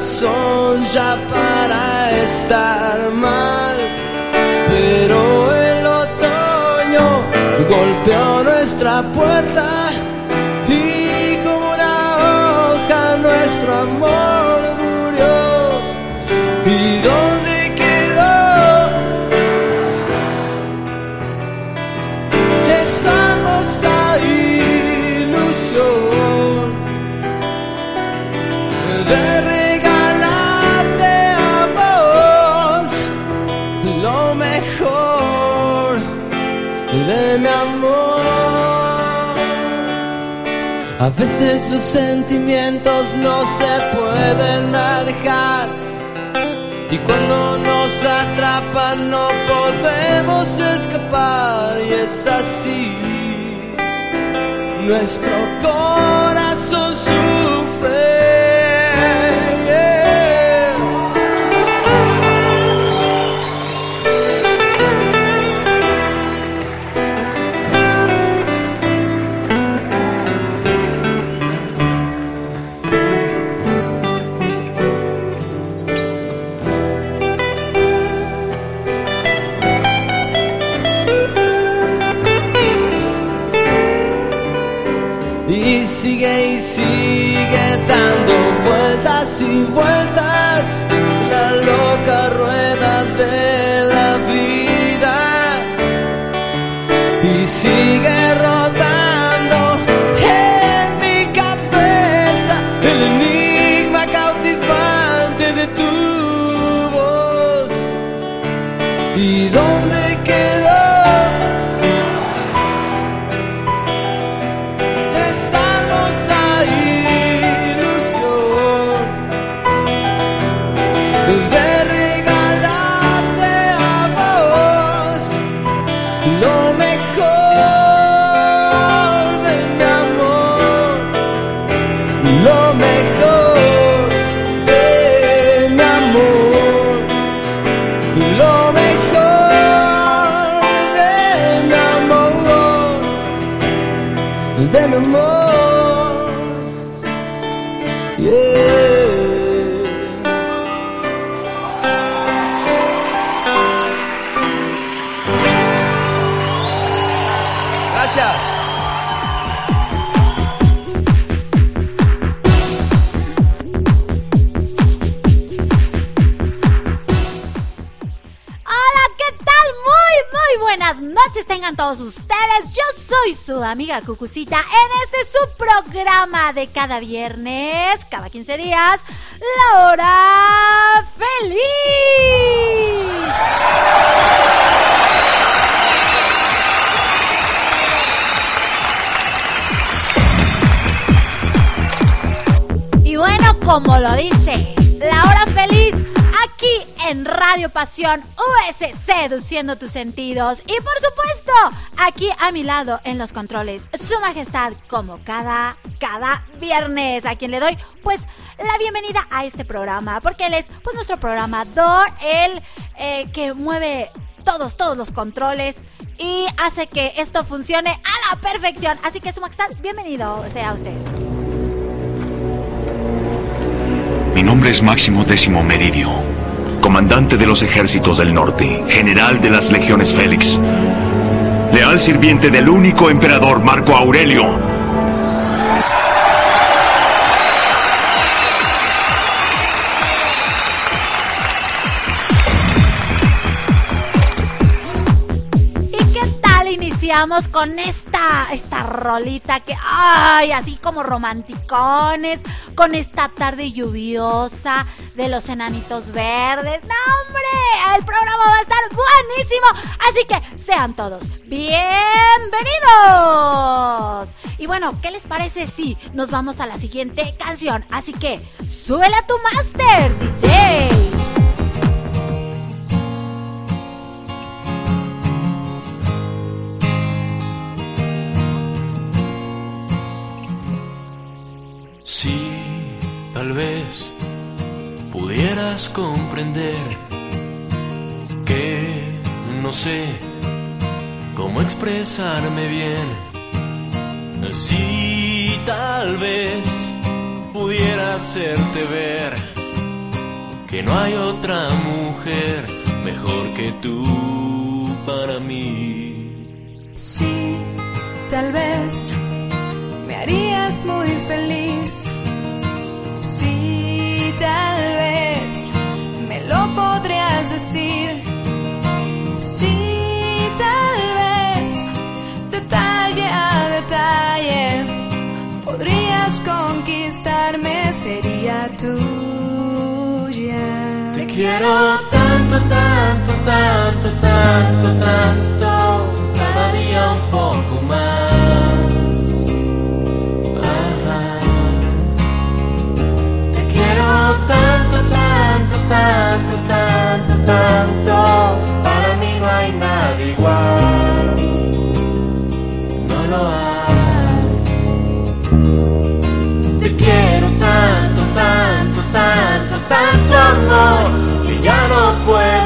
razón ya para estar mal, pero el otoño golpeó nuestra puerta A veces los sentimientos no se pueden manejar y cuando nos atrapan no podemos escapar y es así. Nuestro corazón dando vueltas y vueltas amiga Cucucita en este su programa de cada viernes, cada 15 días, La Hora Feliz. Y bueno, como lo dice, en Radio Pasión US seduciendo tus sentidos. Y por supuesto aquí a mi lado en los controles su majestad como cada cada viernes a quien le doy pues la bienvenida a este programa porque él es pues nuestro programador él eh, que mueve todos todos los controles y hace que esto funcione a la perfección. Así que su majestad bienvenido sea usted. Mi nombre es Máximo Décimo Meridio, comandante de los ejércitos del norte, general de las legiones Félix, leal sirviente del único emperador Marco Aurelio. Iniciamos con esta, esta rolita que, ay, así como romanticones, con esta tarde lluviosa de los enanitos verdes. ¡No, hombre! El programa va a estar buenísimo. Así que sean todos bienvenidos. Y bueno, ¿qué les parece si nos vamos a la siguiente canción? Así que, súbela a tu máster, DJ. Si tal vez pudieras comprender que no sé cómo expresarme bien. Si tal vez pudiera hacerte ver que no hay otra mujer mejor que tú para mí. Sí, tal vez me harías muy feliz. Sí, tal vez me lo podrías decir. Sí, tal vez detalle a detalle podrías conquistarme, sería tuya. Te quiero tanto, tanto, tanto, tanto, tanto, tanto, para mí no hay nada igual. No lo hay. Te quiero tanto, tanto, tanto, tanto amor que ya no puedo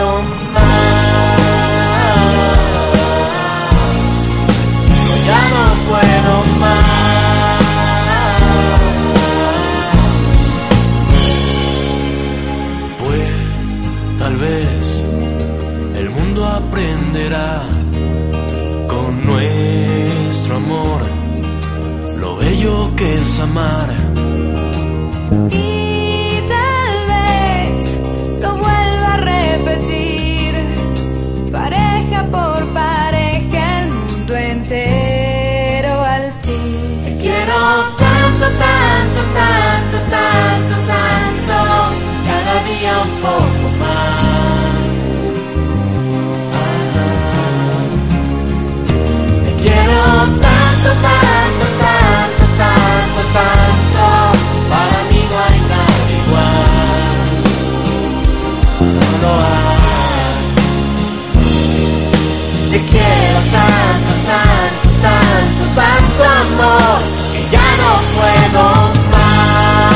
que ya no puedo más.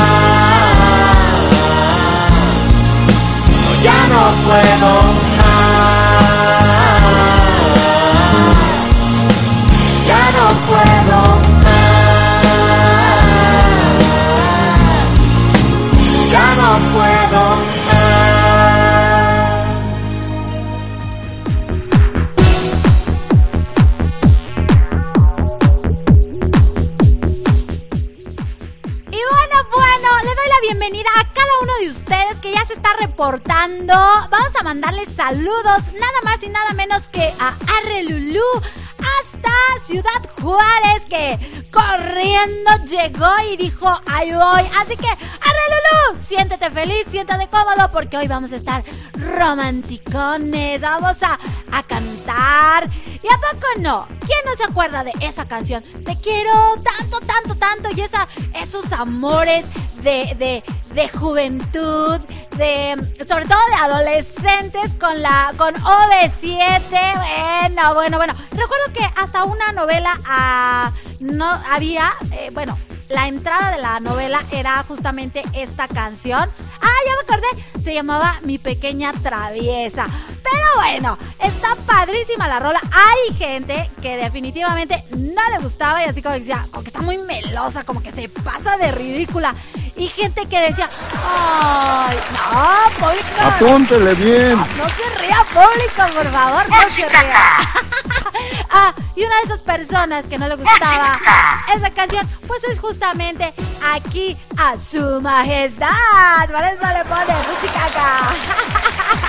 No, ya no puedo saludos, nada más y nada menos que a Arre Lulú hasta Ciudad Juárez, que corriendo llegó y dijo, ahí voy. Así que, Arre Lulú, siéntete feliz, siéntate cómodo, porque hoy vamos a estar romanticones. Vamos a, a cantar. ¿Y a poco no? ¿Quién no se acuerda de esa canción? Te quiero tanto, tanto, tanto. Y esa, esos amores de, de, de juventud, de sobre todo de adolescentes con la con OV7. Bueno, bueno, bueno. Recuerdo que hasta una novela ah, no había, eh, bueno, la entrada de la novela era justamente esta canción. Ah, ya me acordé. Se llamaba Mi pequeña traviesa. Pero bueno, está padrísima la rola. Hay gente que definitivamente no le gustaba y así como decía, como que está muy melosa, como que se pasa de ridícula. Y gente que decía, ay, no, público. Apúntele bien. No, no se ría público, por favor, no se ría. ah, y una de esas personas que no le gustaba esa canción, pues es justamente aquí a su majestad. Por eso le pone Fuchicaca.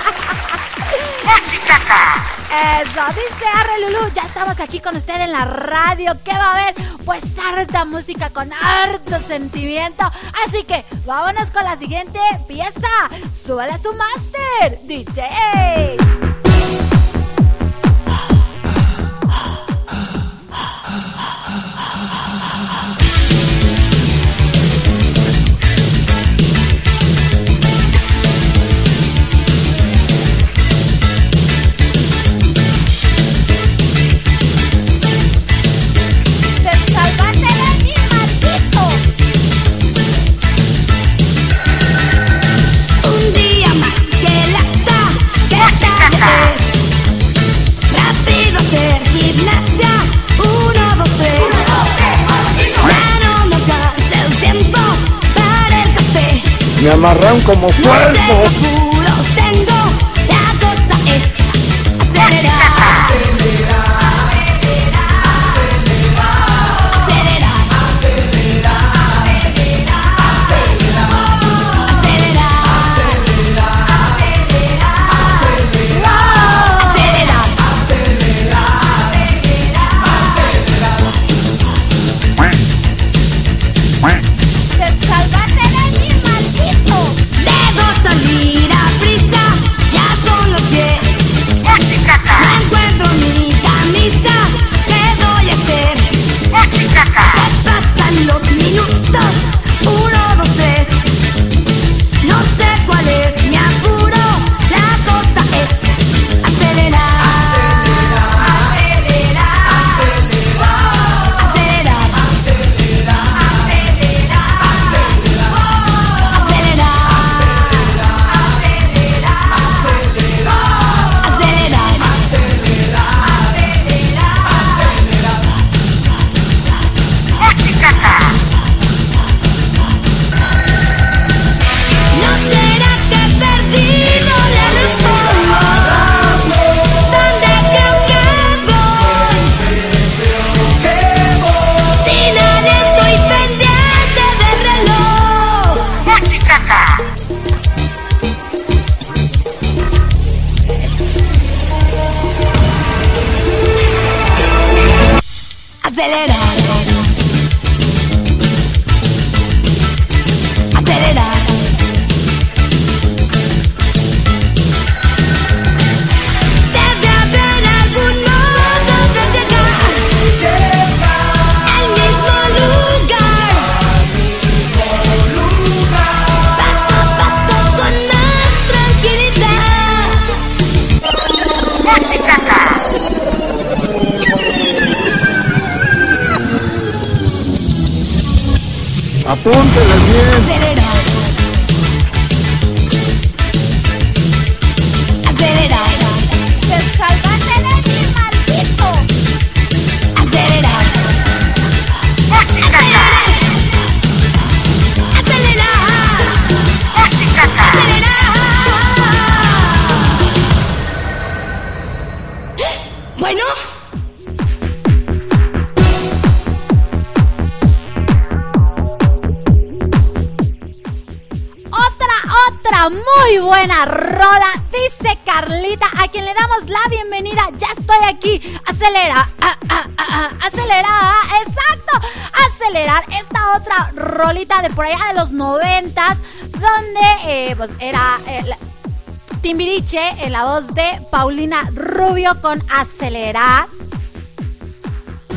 Eso, dice Arre Lulú, ya estamos aquí con usted en la radio. ¿Qué va a haber? Pues harta música con harto sentimiento. Así que vámonos con la siguiente pieza. Súbele a su máster, DJ. Me amarran como cuerpo. Apúntele bien. Acelerar. La bienvenida. Ya estoy aquí. Acelera, ah, ah, ah, acelera, exacto. Acelerar esta otra rolita de por allá de los noventas, donde eh, pues era eh, Timbiriche en la voz de Paulina Rubio con Acelerar.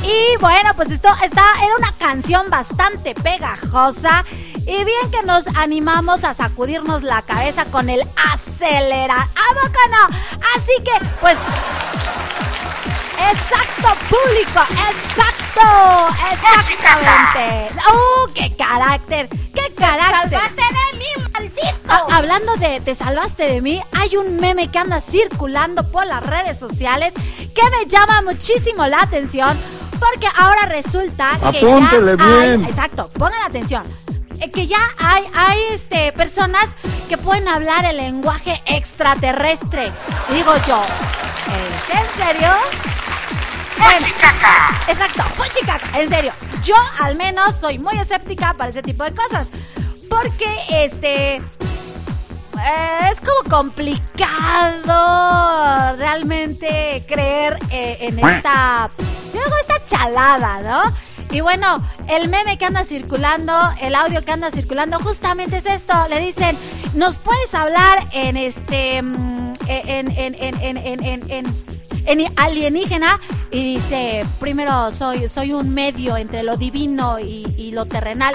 Y bueno, pues esto esta era una canción bastante pegajosa. Y bien que nos animamos a sacudirnos la cabeza con el acelerar. ¿A poco no? Así que, pues. Exacto, público, exacto, exactamente. ¡Uh, qué carácter! ¡Qué carácter! Salvaste de mí, maldito. Ah, hablando de te salvaste de mí, hay un meme que anda circulando por las redes sociales que me llama muchísimo la atención porque ahora resulta que Apúntele ya hay- bien. exacto, pongan atención. eh, Que ya hay, hay este, personas que pueden hablar el lenguaje extraterrestre. Y digo yo, ¿es en serio? Bueno, Exacto, puchicaca, en serio. Yo al menos soy muy escéptica para ese tipo de cosas. Porque este eh, es como complicado realmente creer eh, en esta, yo digo esta chalada, ¿no? Y bueno, el meme que anda circulando, el audio que anda circulando, justamente es esto. Le dicen, ¿nos puedes hablar en este, mm, en, en, en, en, en, en, en- en alienígena? Y dice, primero soy, soy un medio entre lo divino y lo terrenal.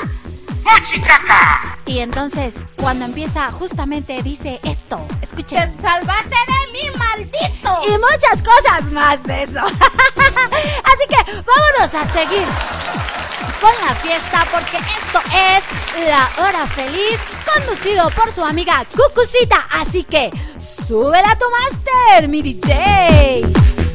Y entonces, cuando empieza, justamente dice esto. Escuchen. ¡Te salvaste de mí, maldito! Y muchas cosas más de eso. Así que vámonos a seguir con la fiesta porque esto es La Hora Feliz conducido por su amiga Cucucita. Así que súbela a tu máster, mi DJ.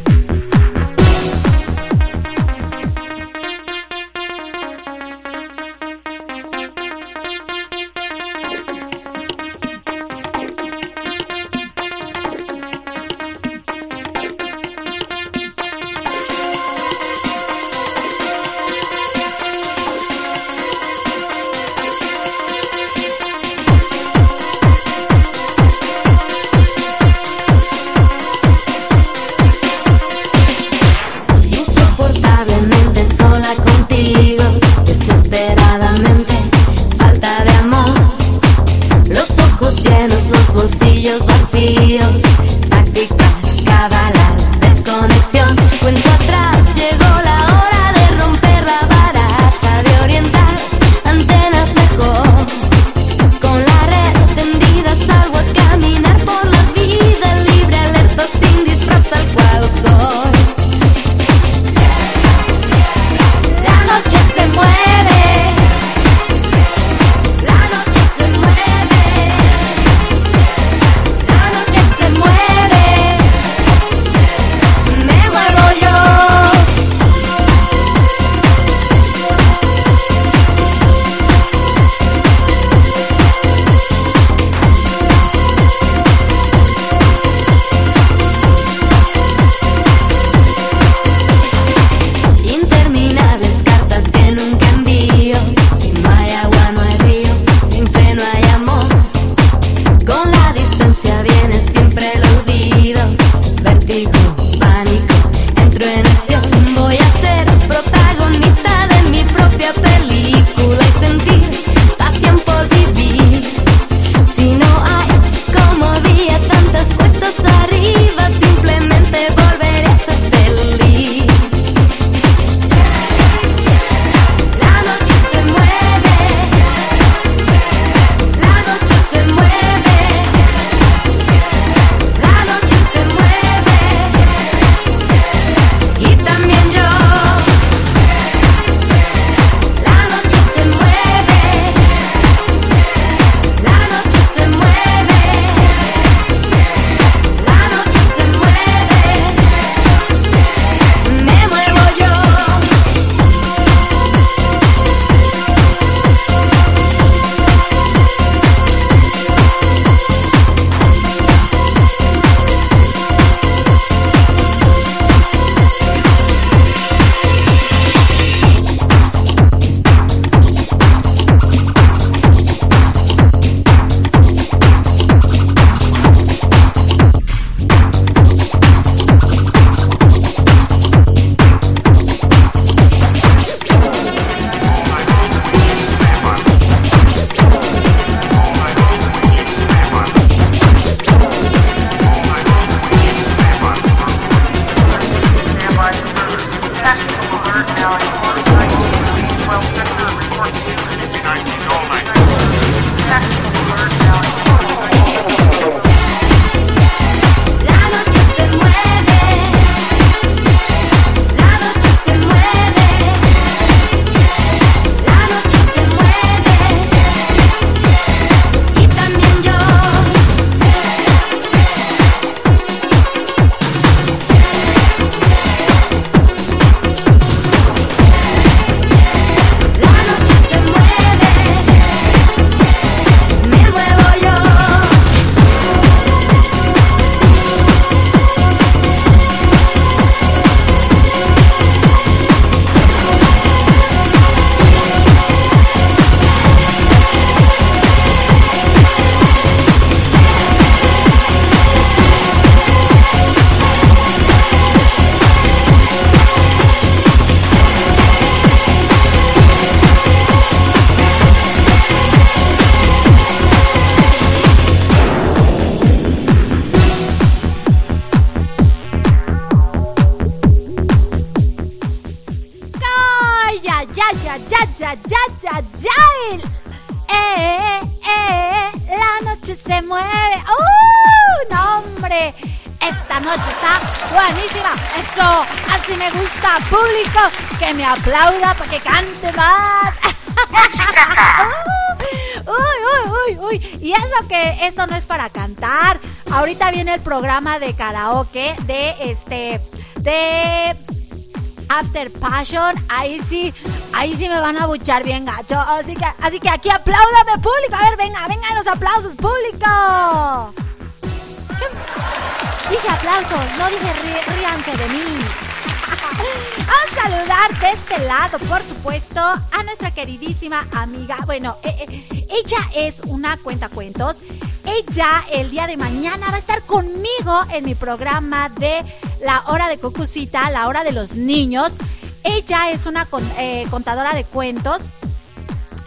Público, que me aplauda para que cante más. uy, uy, uy, uy. Y eso que eso no es para cantar. Ahorita viene el programa de karaoke de este de After Passion, ahí sí, ahí sí me van a buchar bien gacho. Así que, así que aquí apláudame, público. A ver, venga, venga los aplausos, público. Dije aplausos, no dije ríanse de mí. A saludar de este lado, por supuesto, a nuestra queridísima amiga. Bueno, eh, eh, ella es una cuenta cuentos. Ella el día de mañana va a estar conmigo en mi programa de La Hora de Cucucita, La Hora de los Niños. Ella es una eh, contadora de cuentos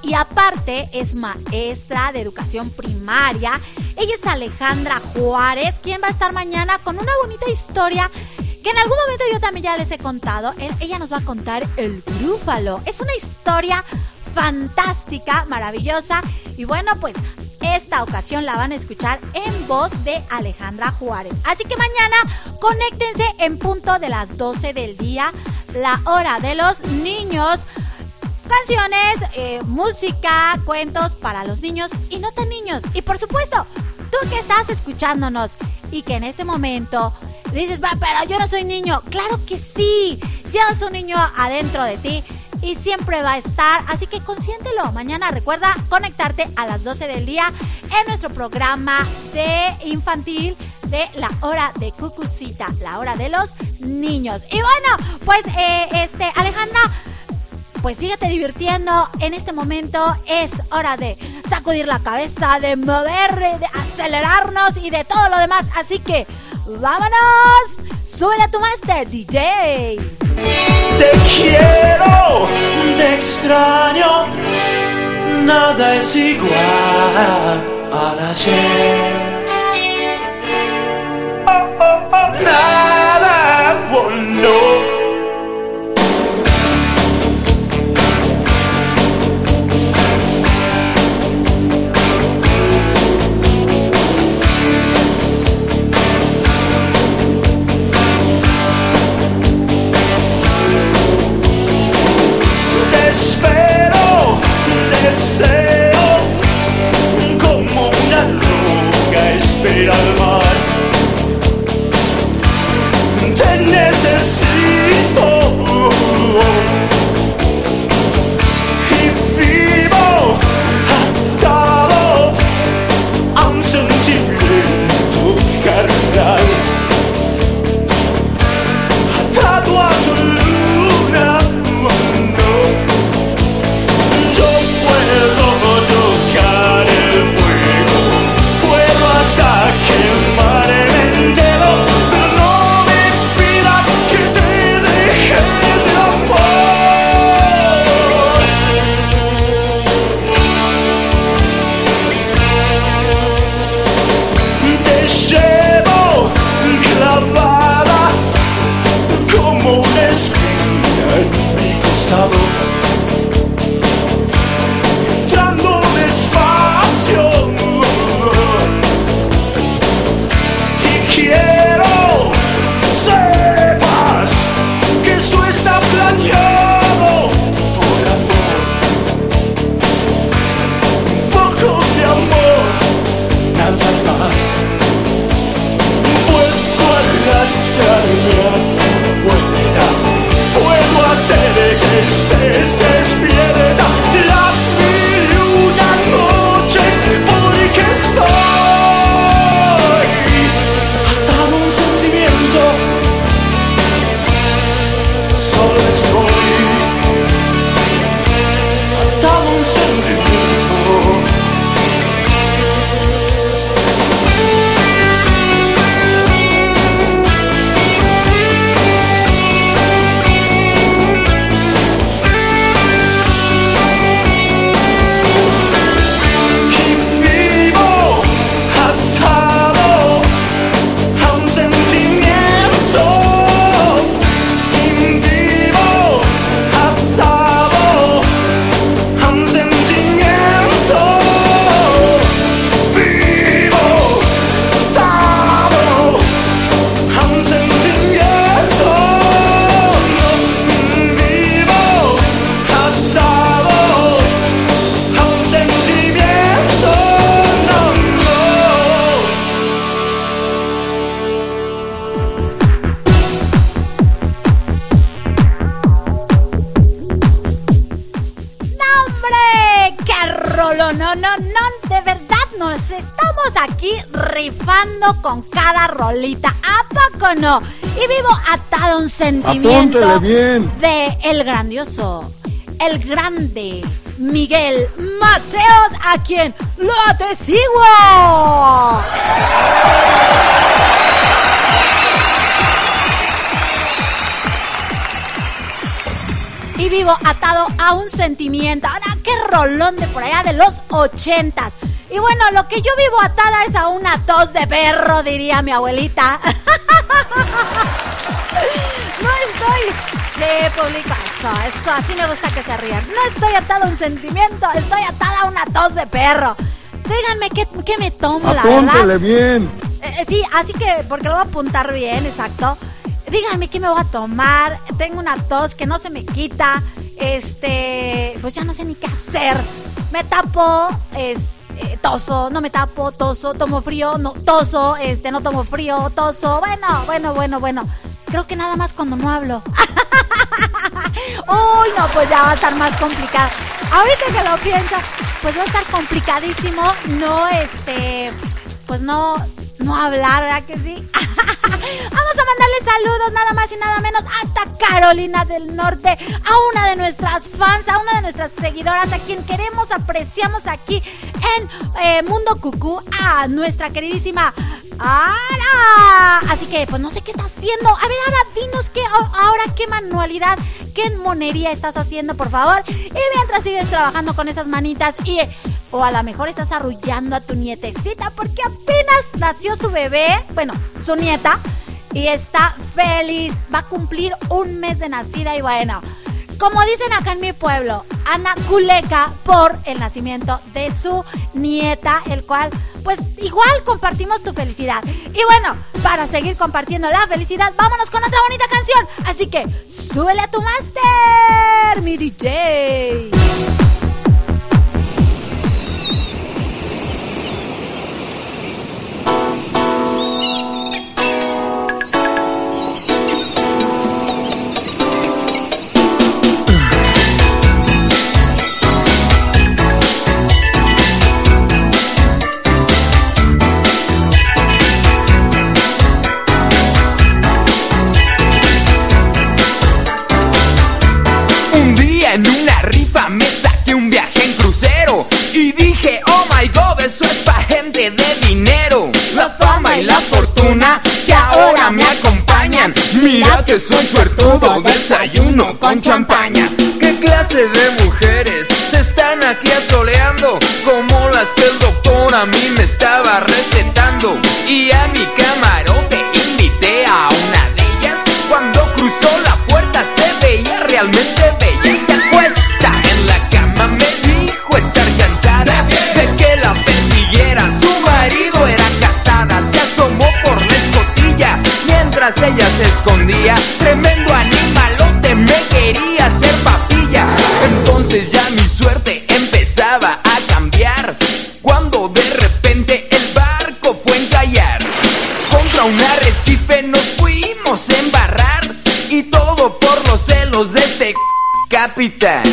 y aparte es maestra de educación primaria. Ella es Alejandra Juárez, quien va a estar mañana con una bonita historia que en algún momento yo también ya les he contado. Ella nos va a contar El Grúfalo. Es una historia fantástica, maravillosa. Y bueno, pues esta ocasión la van a escuchar en voz de Alejandra Juárez. Así que mañana conéctense en punto de las 12 del día, la hora de los niños canciones, eh, música, cuentos para los niños y no tan niños. Y por supuesto, tú que estás escuchándonos y que en este momento dices, va, pero yo no soy niño. Claro que sí, llevas un niño adentro de ti y siempre va a estar. Así que consiéntelo. Mañana recuerda conectarte a las 12 del día en nuestro programa de infantil de la hora de Cucucita, la hora de los niños. Y bueno, pues eh, este, Alejandra pues síguete divirtiendo. En este momento es hora de sacudir la cabeza, de mover, de acelerarnos y de todo lo demás. Así que, vámonos. Sube a tu master, DJ. Te quiero, te extraño. Nada es igual al ayer. Oh, oh, oh, nada, oh. Con cada rolita. ¿A poco no? Y vivo atado a un sentimiento bien. de el grandioso, el grande Miguel Mateos, a quien lo atesiguo. y vivo atado a un sentimiento. Ahora, qué rolón de por allá de los ochentas. Y bueno, lo que yo vivo atada es a una tos de perro, diría mi abuelita. No estoy de público. Eso, eso, así me gusta que se rían. No estoy atada a un sentimiento, estoy atada a una tos de perro. Díganme qué, qué me tomo, la verdad. Apúntele bien. Eh, eh, sí, así que, porque lo voy a apuntar bien, exacto. Díganme qué me voy a tomar. Tengo una tos que no se me quita. Este, pues ya no sé ni qué hacer. Me tapo, este, toso, no me tapo, toso, tomo frío, no, toso, este, no tomo frío, toso. Bueno, bueno, bueno, bueno. Creo que nada más cuando no hablo. Uy, no, pues ya va a estar más complicado. Ahorita que lo pienso, pues va a estar complicadísimo. No, este, pues no, no hablar, ¿verdad que sí? Vamos a mandarle saludos nada más y nada menos hasta Carolina del Norte, a una de nuestras fans, a una de nuestras seguidoras, a quien queremos, apreciamos aquí en eh, Mundo Cucú, a nuestra queridísima Ara. Así que, pues no sé qué está haciendo. A ver, Ara, dinos qué, ahora qué manualidad, qué monería estás haciendo, por favor. Y mientras sigues trabajando con esas manitas y... O a lo mejor estás arrullando a tu nietecita porque apenas nació su bebé, bueno, su nieta, y está feliz. Va a cumplir un mes de nacida y bueno, como dicen acá en mi pueblo, Ana Culeca por el nacimiento de su nieta, el cual, pues igual compartimos tu felicidad. Y bueno, para seguir compartiendo la felicidad, vámonos con otra bonita canción. Así que, súbele a tu máster, mi DJ. Mira que soy suertudo, desayuno con champaña. ¿Qué clase de mujeres se están aquí asoleando? Como las que el doctor a mí me estaba recetando. Y a mi camarote mientras ella se escondía. Tremendo animalote me quería hacer papilla. Entonces ya mi suerte empezaba a cambiar. Cuando de repente el barco fue a encallar contra un arrecife nos fuimos a embarrar y todo por los celos de este. Capitán,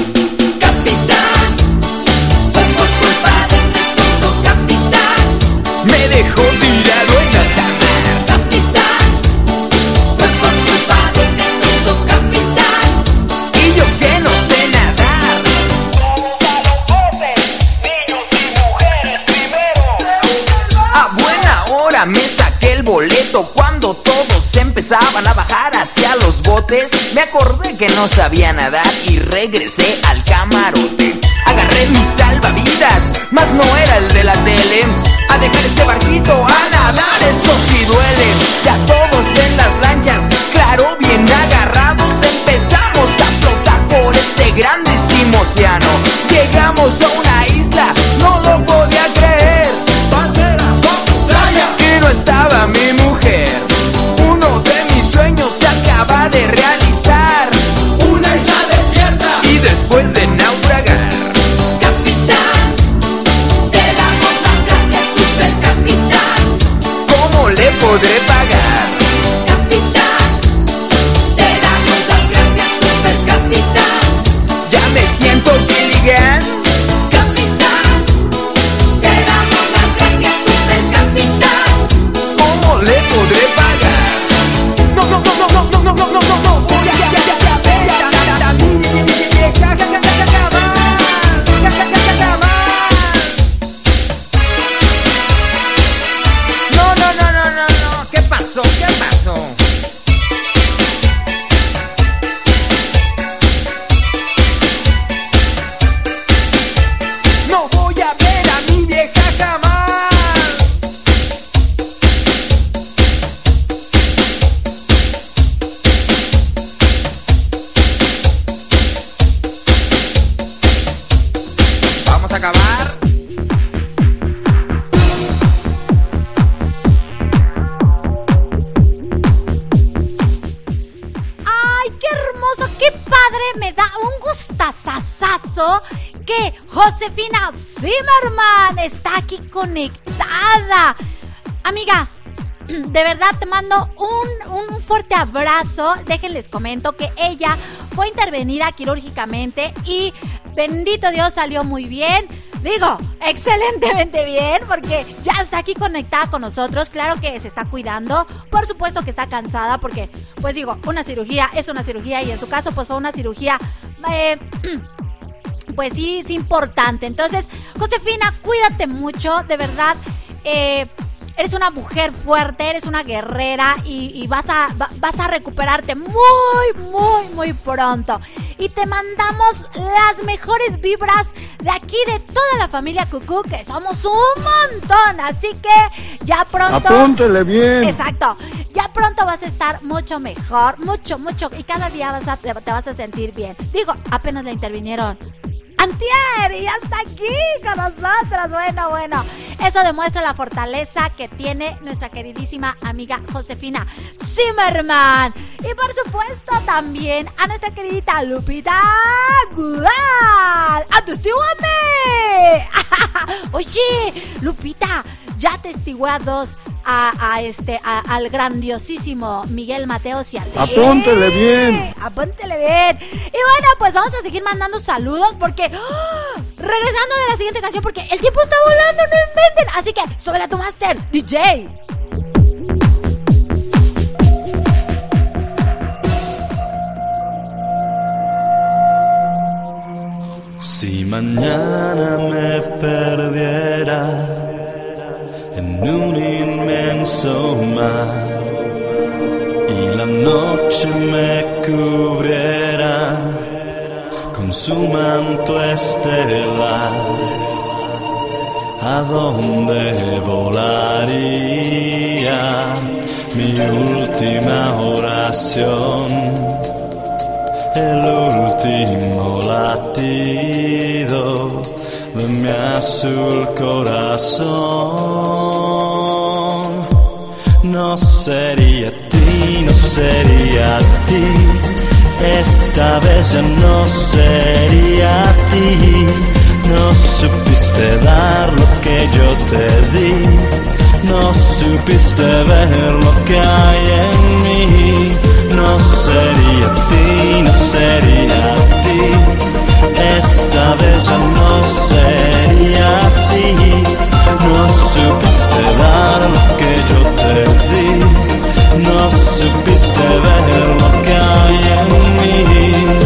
Me acordé que no sabía nadar y regresé al camarote. Agarré mis salvavidas, mas no era el de la tele. A dejar este barquito a nadar, eso sí duele. Ya todos en las lanchas, claro, bien agarrados, empezamos a flotar por este grandísimo océano. Llegamos a una podré fuerte abrazo. Déjenles comento que ella fue intervenida quirúrgicamente y bendito Dios salió muy bien. Digo, excelentemente bien porque ya está aquí conectada con nosotros. Claro que se está cuidando. Por supuesto que está cansada porque, pues digo, una cirugía es una cirugía y en su caso pues fue una cirugía... eh, pues sí, es importante. Entonces, Josefina, cuídate mucho, de verdad. eh, eres una mujer fuerte, eres una guerrera y, y vas, a, va- vas a recuperarte muy, muy, muy pronto. Y te mandamos las mejores vibras de aquí, de toda la familia Cucú, que somos un montón. Así que ya pronto... Apúntele bien. Exacto. Ya pronto vas a estar mucho mejor, mucho, mucho. Y cada día vas a, te, vas a sentir bien. Digo, apenas la intervinieron. Antier, y ya está aquí con nosotros. Bueno, bueno. Eso demuestra la fortaleza que tiene nuestra queridísima amiga Josefina Zimmerman. Y por supuesto también a nuestra queridita Lupita Gudal. ¡Atestíguame! Oye, Lupita, ya testigué a dos. A, a este, a- al grandiosísimo Miguel Mateos y a ti. Apúntele bien. Apúntele bien. Y bueno, pues vamos a seguir mandando saludos porque. ¡ah! Regresando de la siguiente canción, porque el tiempo está volando, no inventen. Así que, súbela a tu máster, DJ. Si mañana me perdiera en un y la noche me cubriera con su manto estelar, ¿a dónde volaría mi última oración? el último latido de mi azul corazón. Sería ti, no sería ti, esta vez ya no sería ti. No supiste dar lo que yo te di, no supiste ver lo que hay en mí. No sería ti, no sería ti. Esta vez ya no sería así. No supiste dar lo. No supiste ver lo que hay en mí.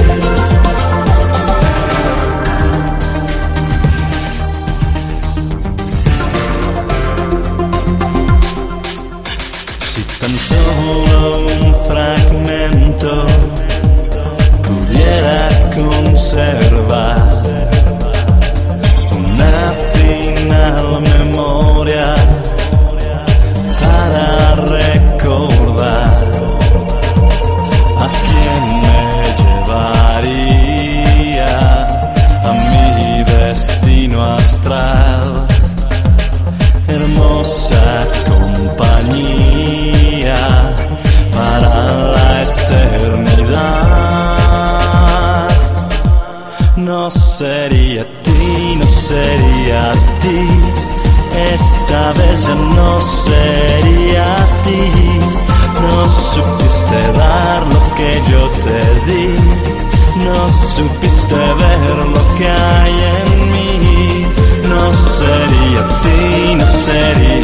No sería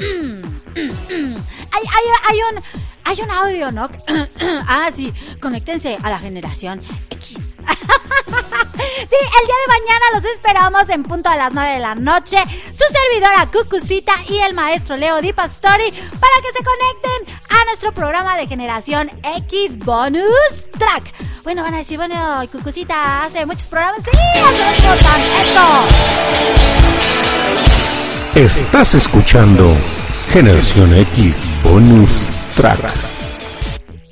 hay, hay, hay, un, hay un audio, ¿no? ah, sí, conéctense a la generación X. Sí, el día de mañana los esperamos en punto a las 9 de la noche. Su servidora Cucucita y el maestro Leo Di Pastori para que se conecten a nuestro programa de generación X Bonus Track. Bueno, van a decir, bueno, Cucucita hace muchos programas. Sí, hace muchos Estás escuchando Generación X Bonus Track.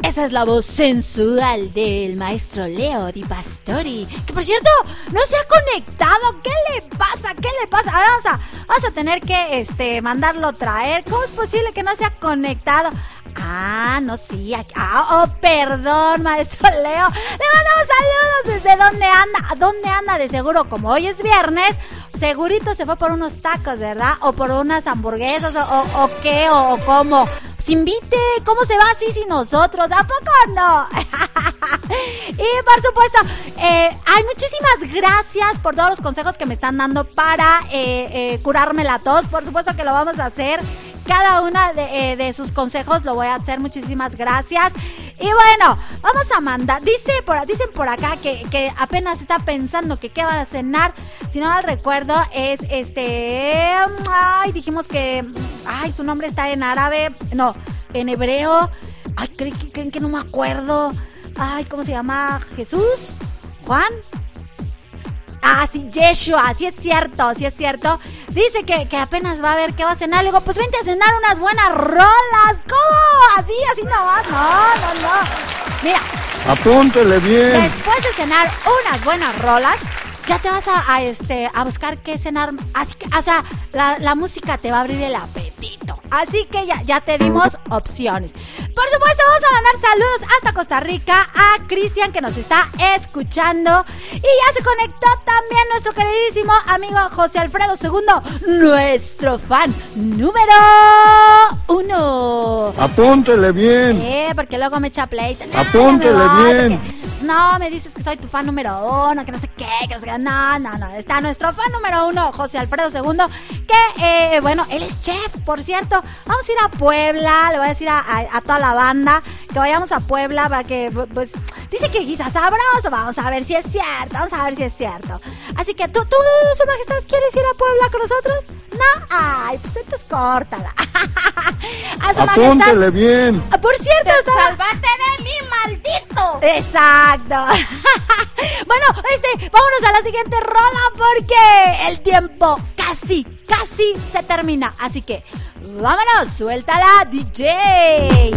Esa es la voz sensual del maestro Leo Di Pastori. Que por cierto, no se ha conectado. ¿Qué le pasa? ¿Qué le pasa? Ahora vamos a, vamos a tener que este, mandarlo traer. ¿Cómo es posible que no se ha conectado? Ah, no, sí. Ah, oh, perdón, maestro Leo. Le mandamos saludos desde dónde anda. ¿Dónde anda? De seguro, como hoy es viernes, segurito se fue por unos tacos, ¿verdad? O por unas hamburguesas, o, o qué, o, o cómo invite. ¿Cómo se va así sin nosotros? ¿A poco no? y por supuesto, eh, hay muchísimas gracias por todos los consejos que me están dando para eh, eh, curarme la tos. Por supuesto que lo vamos a hacer. Cada una de, sus consejos lo voy a hacer. Muchísimas gracias. Y bueno, vamos a mandar. Dice por, dicen por acá que, que apenas está pensando que qué va a cenar. Si no mal recuerdo, es este. Ay, dijimos que. Ay, su nombre está en árabe. No, en hebreo. Ay, ¿creen que, creen que no me acuerdo? Ay, ¿cómo se llama? ¿Jesús? ¿Juan? Ah, sí, Yeshua, sí es cierto, sí es cierto. Dice que, que, apenas va a ver qué va a cenar. Le digo, pues vente a cenar unas buenas rolas. ¿Cómo? Así, así no va. No, no, no. Mira. Apúntele bien. Después de cenar unas buenas rolas, ya te vas a, este, a buscar qué cenar. Así que, o sea, la, la música te va a abrir el apetito. Así que ya, ya te dimos opciones. Por supuesto, vamos a mandar saludos hasta Costa Rica a Cristian que nos está escuchando. Y ya se conectó también nuestro queridísimo amigo José Alfredo II, nuestro fan número uno. Apúntele bien. Eh, porque luego me echa pleito. Apúntele bien. Pues, no, me dices que soy tu fan número uno, que no sé qué, que no sé qué. No, no, no. Está nuestro fan número uno, José Alfredo II, que, eh, bueno, él es chef, por cierto. Vamos a ir a Puebla, le voy a decir a, toda la banda que vayamos a Puebla para que, pues, dice que guisa sabroso. Vamos a ver si es cierto, vamos a ver si es cierto. Así que, ¿tú, tú su majestad, quieres ir a Puebla con nosotros? No, ay, pues entonces córtala. a su Apúntele bien. Ah, por cierto, Te estaba... de mí, maldito. Exacto. bueno, este, vámonos a la siguiente rola porque el tiempo casi, casi se termina. Así que Vámonos, suéltala, DJ.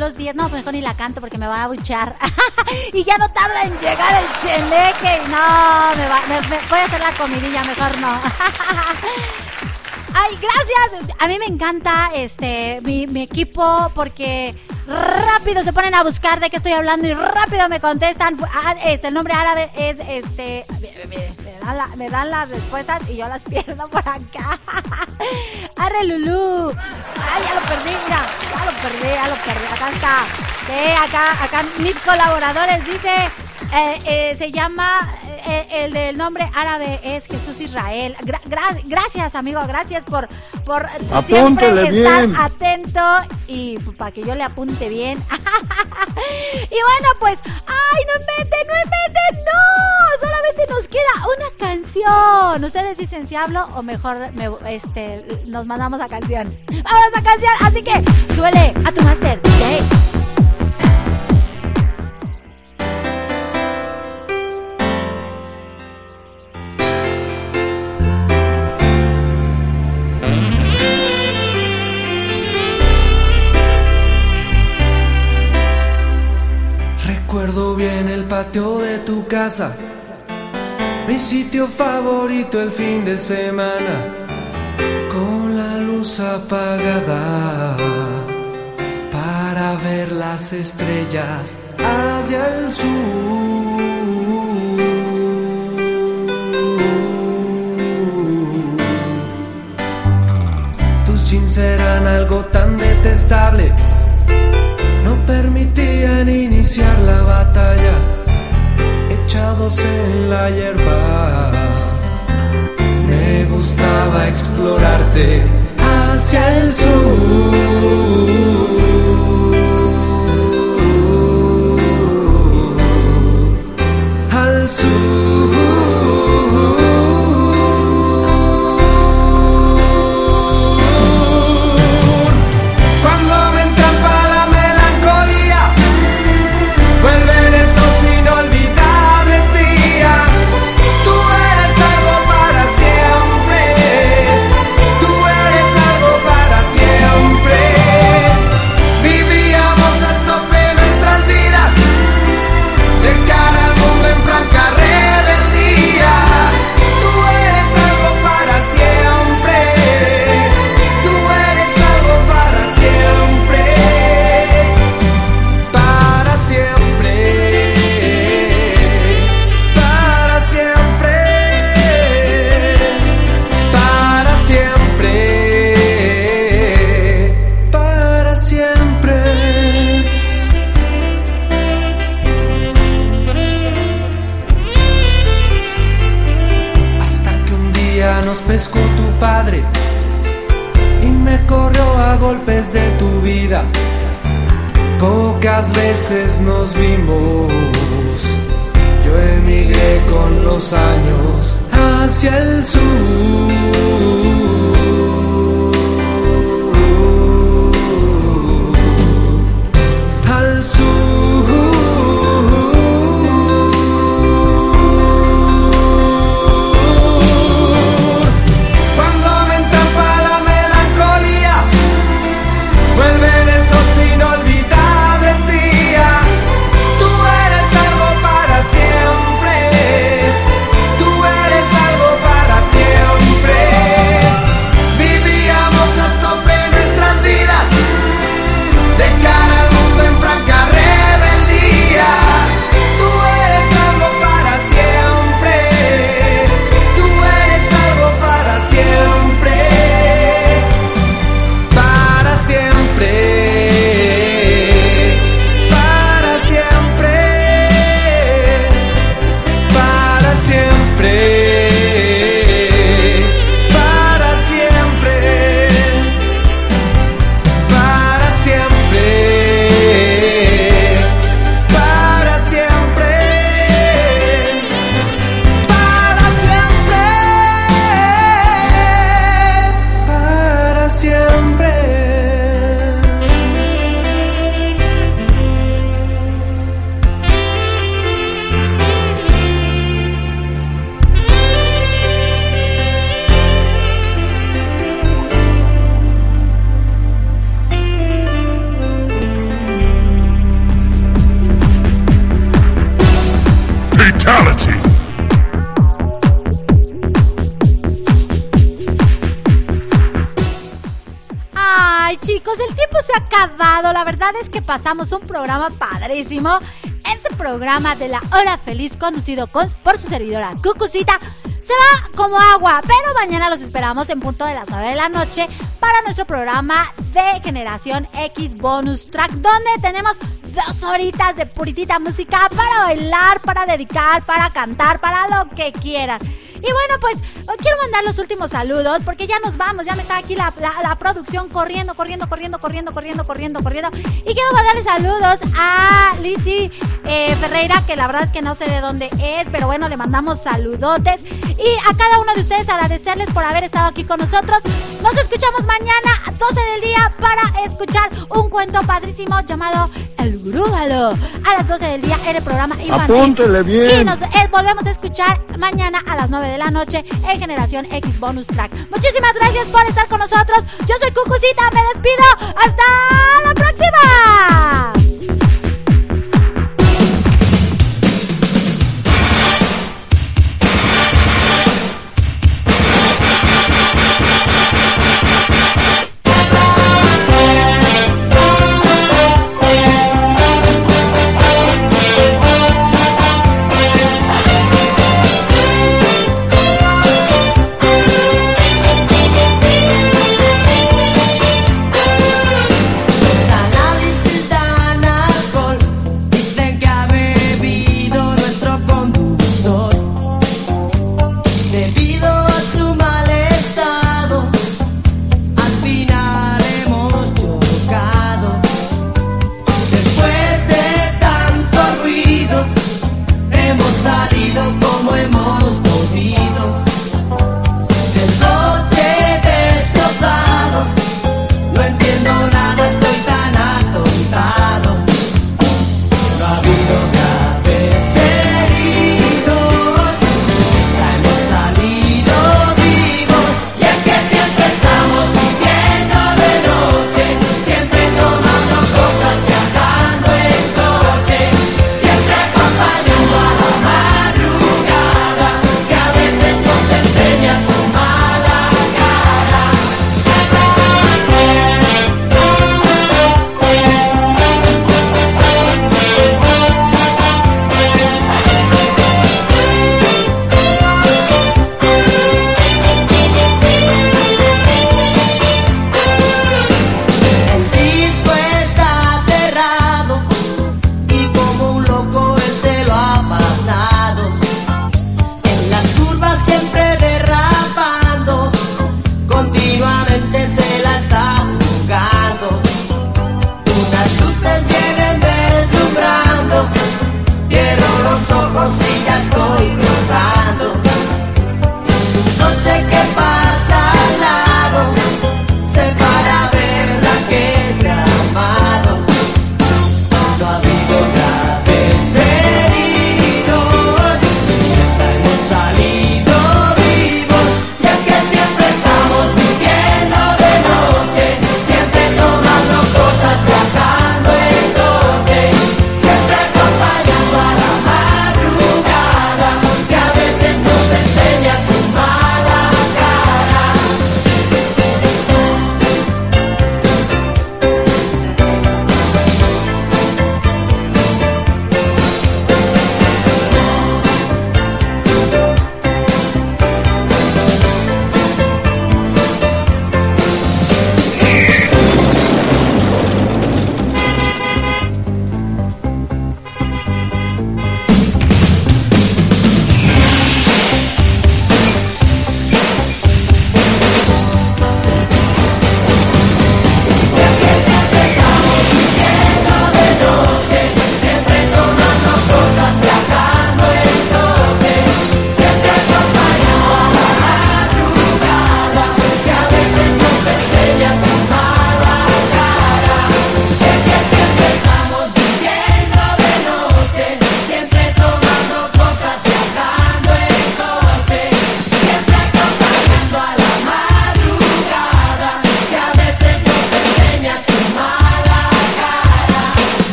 Los días. No, pues mejor ni la canto porque me van a buchar. y ya no tarda en llegar el cheneque. No, me, va, me voy a hacer la comidilla, mejor no. Ay, gracias. A mí me encanta este mi, mi, equipo porque rápido se ponen a buscar de qué estoy hablando y rápido me contestan. Ah, este, el nombre árabe es este. Me, dan las respuestas y yo las pierdo por acá. Arre Lulú. Ay, ya lo perdí, mira. Ya lo perdí, ya lo perdí. Acá está. Sí, acá, acá mis colaboradores dice. Eh, eh, se llama, eh, el del nombre árabe es Jesús Israel. Gra gra gracias, amigo, gracias por, por siempre estar bien. atento y para que yo le apunte bien. y bueno, pues, ¡ay, no inventen, no inventen! ¡No! Solamente nos queda una canción. Ustedes dicen si hablo o mejor me, este, nos mandamos a canción. ¡Vámonos a canción! Así que, suele a tu máster. Patio de tu casa, mi sitio favorito el fin de semana, con la luz apagada. Para ver las estrellas hacia el sur. Tus jeans eran algo tan detestable. No permitían iniciar la batalla, echados en la hierba. Un programa padrísimo. Este programa de la hora feliz conducido con, por su servidora Cucucita se va como agua, pero mañana los esperamos en punto de las 9 de la noche para nuestro programa de Generación X Bonus Track, donde tenemos dos horitas de puritita música para bailar, para dedicar, para cantar, para lo que quieran. Y bueno, pues quiero mandar los últimos saludos porque ya nos vamos, ya me está aquí la, producción corriendo, corriendo, corriendo, corriendo, corriendo, corriendo, corriendo. Y quiero mandarle saludos a Lizzy eh, Ferreira, que la verdad es que no sé de dónde es, pero bueno, le mandamos saludotes. Y a cada uno de ustedes agradecerles por haber estado aquí con nosotros. Nos escuchamos mañana a 12 del día para escuchar un cuento padrísimo llamado El Grúbalo. A las 12 del día en el programa Apúntele bien. Y nos eh, volvemos a escuchar mañana a las 9 de la noche en Generación X Bonus Track. Muchísimas gracias por estar con nosotros. Yo soy Cucucita, me despido. ¡Hasta la próxima!